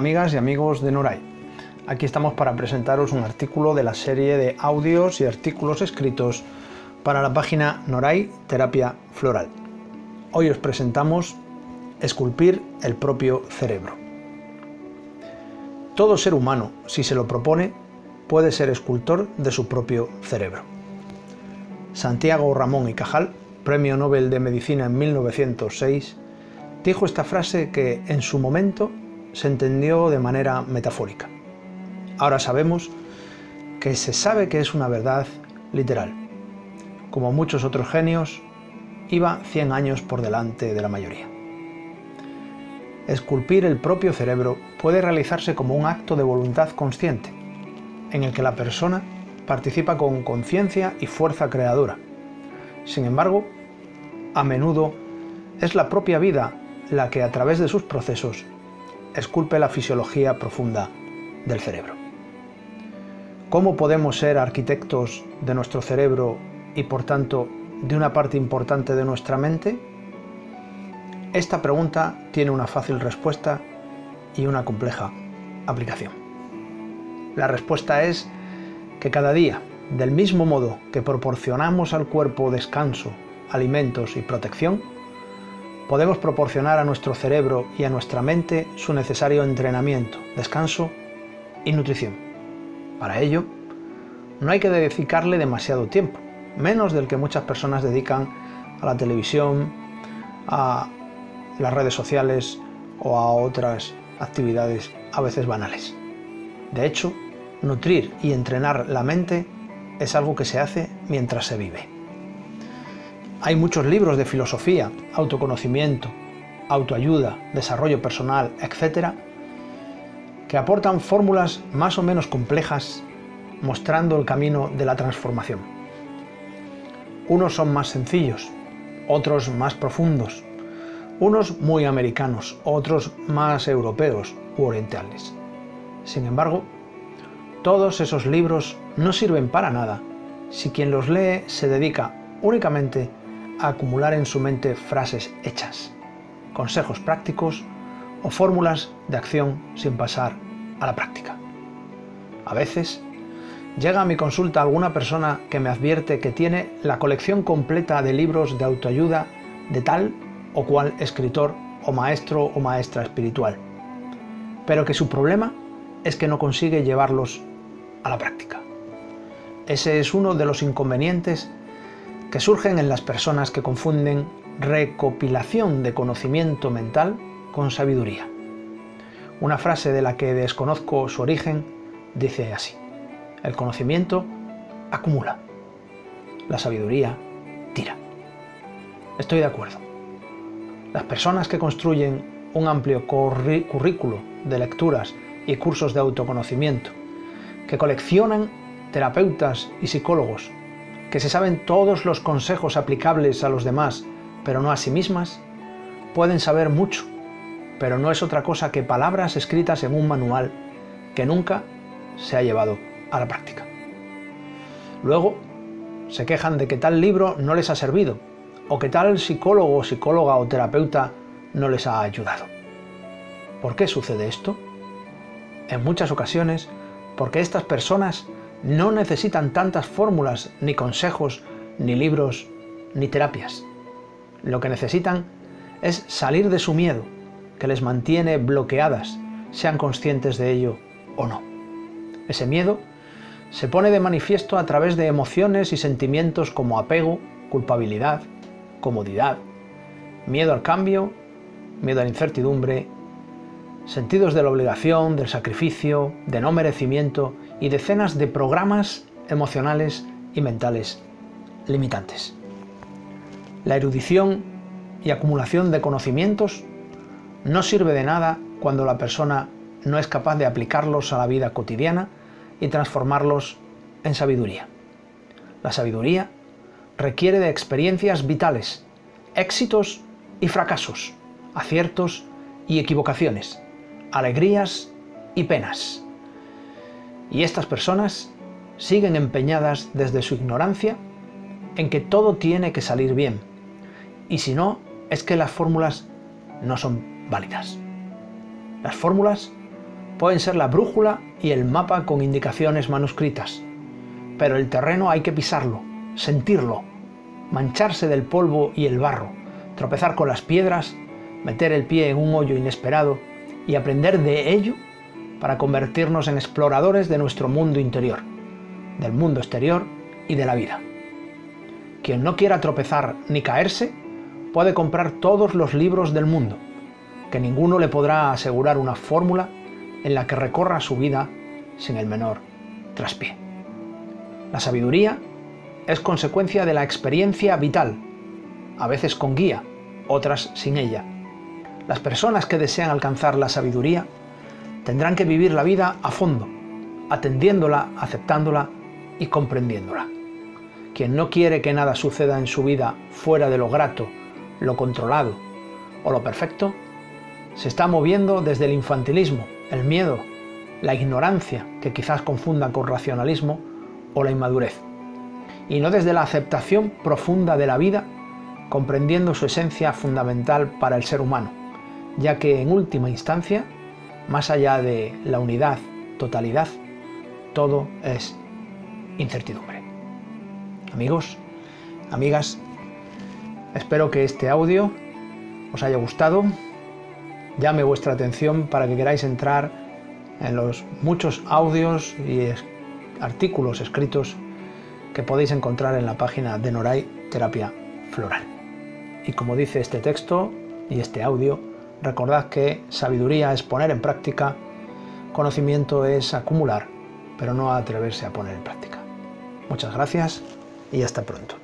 amigas y amigos de Noray. Aquí estamos para presentaros un artículo de la serie de audios y artículos escritos para la página Noray Terapia Floral. Hoy os presentamos Esculpir el propio cerebro. Todo ser humano, si se lo propone, puede ser escultor de su propio cerebro. Santiago Ramón y Cajal, Premio Nobel de Medicina en 1906, dijo esta frase que en su momento se entendió de manera metafórica. Ahora sabemos que se sabe que es una verdad literal. Como muchos otros genios, iba 100 años por delante de la mayoría. Esculpir el propio cerebro puede realizarse como un acto de voluntad consciente, en el que la persona participa con conciencia y fuerza creadora. Sin embargo, a menudo es la propia vida la que a través de sus procesos esculpe la fisiología profunda del cerebro. ¿Cómo podemos ser arquitectos de nuestro cerebro y por tanto de una parte importante de nuestra mente? Esta pregunta tiene una fácil respuesta y una compleja aplicación. La respuesta es que cada día, del mismo modo que proporcionamos al cuerpo descanso, alimentos y protección, podemos proporcionar a nuestro cerebro y a nuestra mente su necesario entrenamiento, descanso y nutrición. Para ello, no hay que dedicarle demasiado tiempo, menos del que muchas personas dedican a la televisión, a las redes sociales o a otras actividades a veces banales. De hecho, nutrir y entrenar la mente es algo que se hace mientras se vive. Hay muchos libros de filosofía, autoconocimiento, autoayuda, desarrollo personal, etc., que aportan fórmulas más o menos complejas mostrando el camino de la transformación. Unos son más sencillos, otros más profundos, unos muy americanos, otros más europeos u orientales. Sin embargo, todos esos libros no sirven para nada si quien los lee se dedica únicamente acumular en su mente frases hechas, consejos prácticos o fórmulas de acción sin pasar a la práctica. A veces llega a mi consulta alguna persona que me advierte que tiene la colección completa de libros de autoayuda de tal o cual escritor o maestro o maestra espiritual, pero que su problema es que no consigue llevarlos a la práctica. Ese es uno de los inconvenientes que surgen en las personas que confunden recopilación de conocimiento mental con sabiduría. Una frase de la que desconozco su origen dice así, el conocimiento acumula, la sabiduría tira. Estoy de acuerdo. Las personas que construyen un amplio currículo de lecturas y cursos de autoconocimiento, que coleccionan terapeutas y psicólogos que se saben todos los consejos aplicables a los demás, pero no a sí mismas, pueden saber mucho, pero no es otra cosa que palabras escritas en un manual que nunca se ha llevado a la práctica. Luego, se quejan de que tal libro no les ha servido, o que tal psicólogo, psicóloga o terapeuta no les ha ayudado. ¿Por qué sucede esto? En muchas ocasiones, porque estas personas no necesitan tantas fórmulas, ni consejos, ni libros, ni terapias. Lo que necesitan es salir de su miedo, que les mantiene bloqueadas, sean conscientes de ello o no. Ese miedo se pone de manifiesto a través de emociones y sentimientos como apego, culpabilidad, comodidad, miedo al cambio, miedo a la incertidumbre, sentidos de la obligación, del sacrificio, de no merecimiento y decenas de programas emocionales y mentales limitantes. La erudición y acumulación de conocimientos no sirve de nada cuando la persona no es capaz de aplicarlos a la vida cotidiana y transformarlos en sabiduría. La sabiduría requiere de experiencias vitales, éxitos y fracasos, aciertos y equivocaciones, alegrías y penas. Y estas personas siguen empeñadas desde su ignorancia en que todo tiene que salir bien. Y si no, es que las fórmulas no son válidas. Las fórmulas pueden ser la brújula y el mapa con indicaciones manuscritas, pero el terreno hay que pisarlo, sentirlo, mancharse del polvo y el barro, tropezar con las piedras, meter el pie en un hoyo inesperado y aprender de ello para convertirnos en exploradores de nuestro mundo interior, del mundo exterior y de la vida. Quien no quiera tropezar ni caerse, puede comprar todos los libros del mundo, que ninguno le podrá asegurar una fórmula en la que recorra su vida sin el menor traspié. La sabiduría es consecuencia de la experiencia vital, a veces con guía, otras sin ella. Las personas que desean alcanzar la sabiduría tendrán que vivir la vida a fondo, atendiéndola, aceptándola y comprendiéndola. Quien no quiere que nada suceda en su vida fuera de lo grato, lo controlado o lo perfecto, se está moviendo desde el infantilismo, el miedo, la ignorancia, que quizás confunda con racionalismo, o la inmadurez, y no desde la aceptación profunda de la vida, comprendiendo su esencia fundamental para el ser humano, ya que en última instancia, más allá de la unidad, totalidad, todo es incertidumbre. Amigos, amigas, espero que este audio os haya gustado, llame vuestra atención para que queráis entrar en los muchos audios y artículos escritos que podéis encontrar en la página de Noray Terapia Floral. Y como dice este texto y este audio, recordad que sabiduría es poner en práctica, conocimiento es acumular, pero no atreverse a poner en práctica. Muchas gracias y hasta pronto.